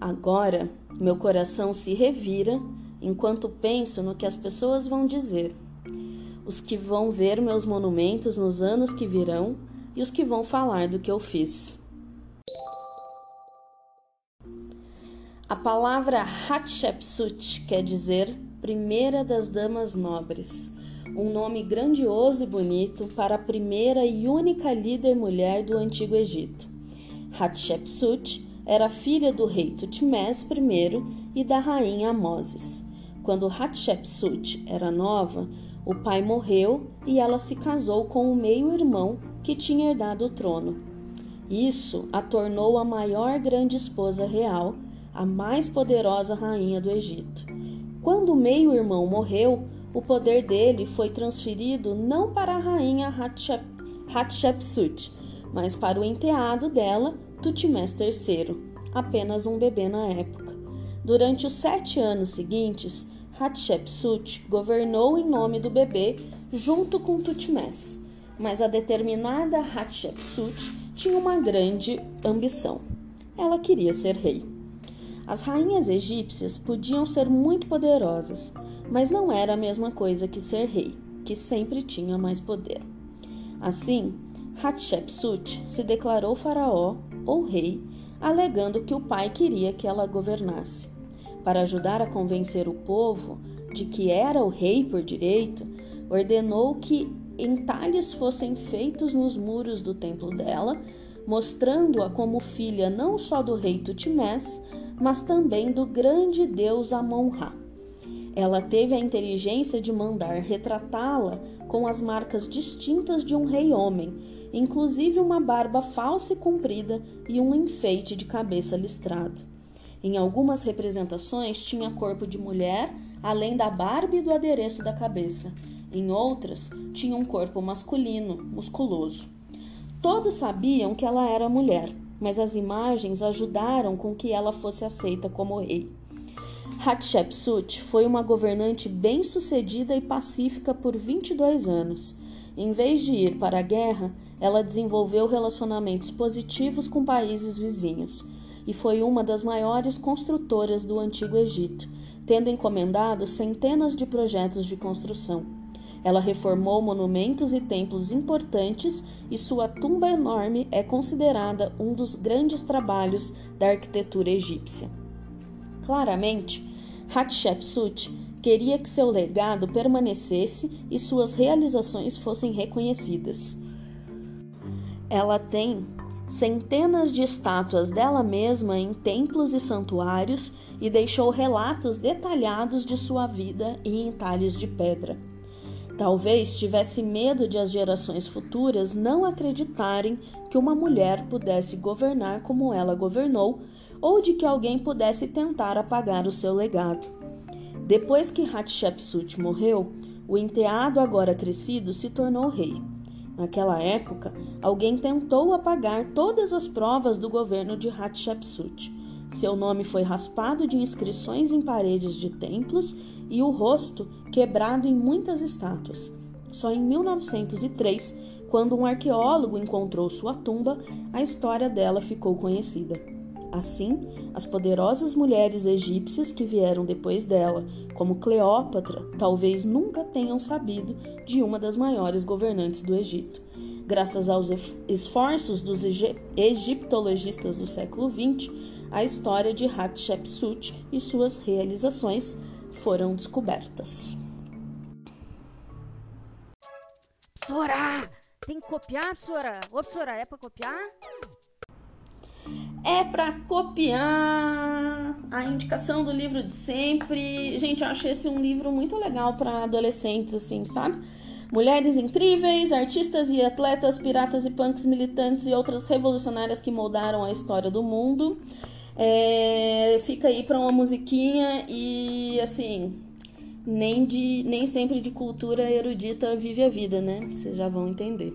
Agora, meu coração se revira enquanto penso no que as pessoas vão dizer. Os que vão ver meus monumentos nos anos que virão e os que vão falar do que eu fiz. A palavra Hatshepsut quer dizer primeira das damas nobres, um nome grandioso e bonito para a primeira e única líder mulher do Antigo Egito. Hatshepsut era filha do rei Tutmés I e da rainha Amoses. Quando Hatshepsut era nova, o pai morreu e ela se casou com o meio-irmão que tinha herdado o trono. Isso a tornou a maior grande esposa real, a mais poderosa rainha do Egito. Quando o meio-irmão morreu, o poder dele foi transferido não para a rainha Hatshep, Hatshepsut, mas para o enteado dela, Tutmés III, apenas um bebê na época. Durante os sete anos seguintes, Hatshepsut governou em nome do bebê junto com Tutmés, mas a determinada Hatshepsut tinha uma grande ambição. Ela queria ser rei. As rainhas egípcias podiam ser muito poderosas, mas não era a mesma coisa que ser rei, que sempre tinha mais poder. Assim, Hatshepsut se declarou faraó ou rei, alegando que o pai queria que ela governasse. Para ajudar a convencer o povo de que era o rei por direito, ordenou que entalhes fossem feitos nos muros do templo dela, mostrando-a como filha não só do rei Tutmés, mas também do grande deus Amon-Ra. Ela teve a inteligência de mandar retratá-la com as marcas distintas de um rei homem inclusive uma barba falsa e comprida e um enfeite de cabeça listrado. Em algumas representações tinha corpo de mulher, além da barba e do adereço da cabeça. Em outras, tinha um corpo masculino, musculoso. Todos sabiam que ela era mulher, mas as imagens ajudaram com que ela fosse aceita como rei. Hatshepsut foi uma governante bem-sucedida e pacífica por 22 anos. Em vez de ir para a guerra, ela desenvolveu relacionamentos positivos com países vizinhos e foi uma das maiores construtoras do Antigo Egito, tendo encomendado centenas de projetos de construção. Ela reformou monumentos e templos importantes e sua tumba enorme é considerada um dos grandes trabalhos da arquitetura egípcia. Claramente, Hatshepsut queria que seu legado permanecesse e suas realizações fossem reconhecidas. Ela tem centenas de estátuas dela mesma em templos e santuários e deixou relatos detalhados de sua vida em entalhes de pedra. Talvez tivesse medo de as gerações futuras não acreditarem que uma mulher pudesse governar como ela governou ou de que alguém pudesse tentar apagar o seu legado. Depois que Hatshepsut morreu, o enteado agora crescido se tornou rei. Naquela época, alguém tentou apagar todas as provas do governo de Hatshepsut. Seu nome foi raspado de inscrições em paredes de templos e o rosto quebrado em muitas estátuas. Só em 1903, quando um arqueólogo encontrou sua tumba, a história dela ficou conhecida. Assim, as poderosas mulheres egípcias que vieram depois dela, como Cleópatra, talvez nunca tenham sabido de uma das maiores governantes do Egito. Graças aos esforços dos egiptologistas do século XX, a história de Hatshepsut e suas realizações foram descobertas. Sora! Tem que copiar, Sora? Ô, Sora, é pra copiar? É para copiar a indicação do livro de sempre. Gente, eu acho esse um livro muito legal para adolescentes, assim, sabe? Mulheres incríveis, artistas e atletas, piratas e punks militantes e outras revolucionárias que moldaram a história do mundo. É, fica aí para uma musiquinha e assim, nem de nem sempre de cultura erudita vive a vida, né? Vocês já vão entender.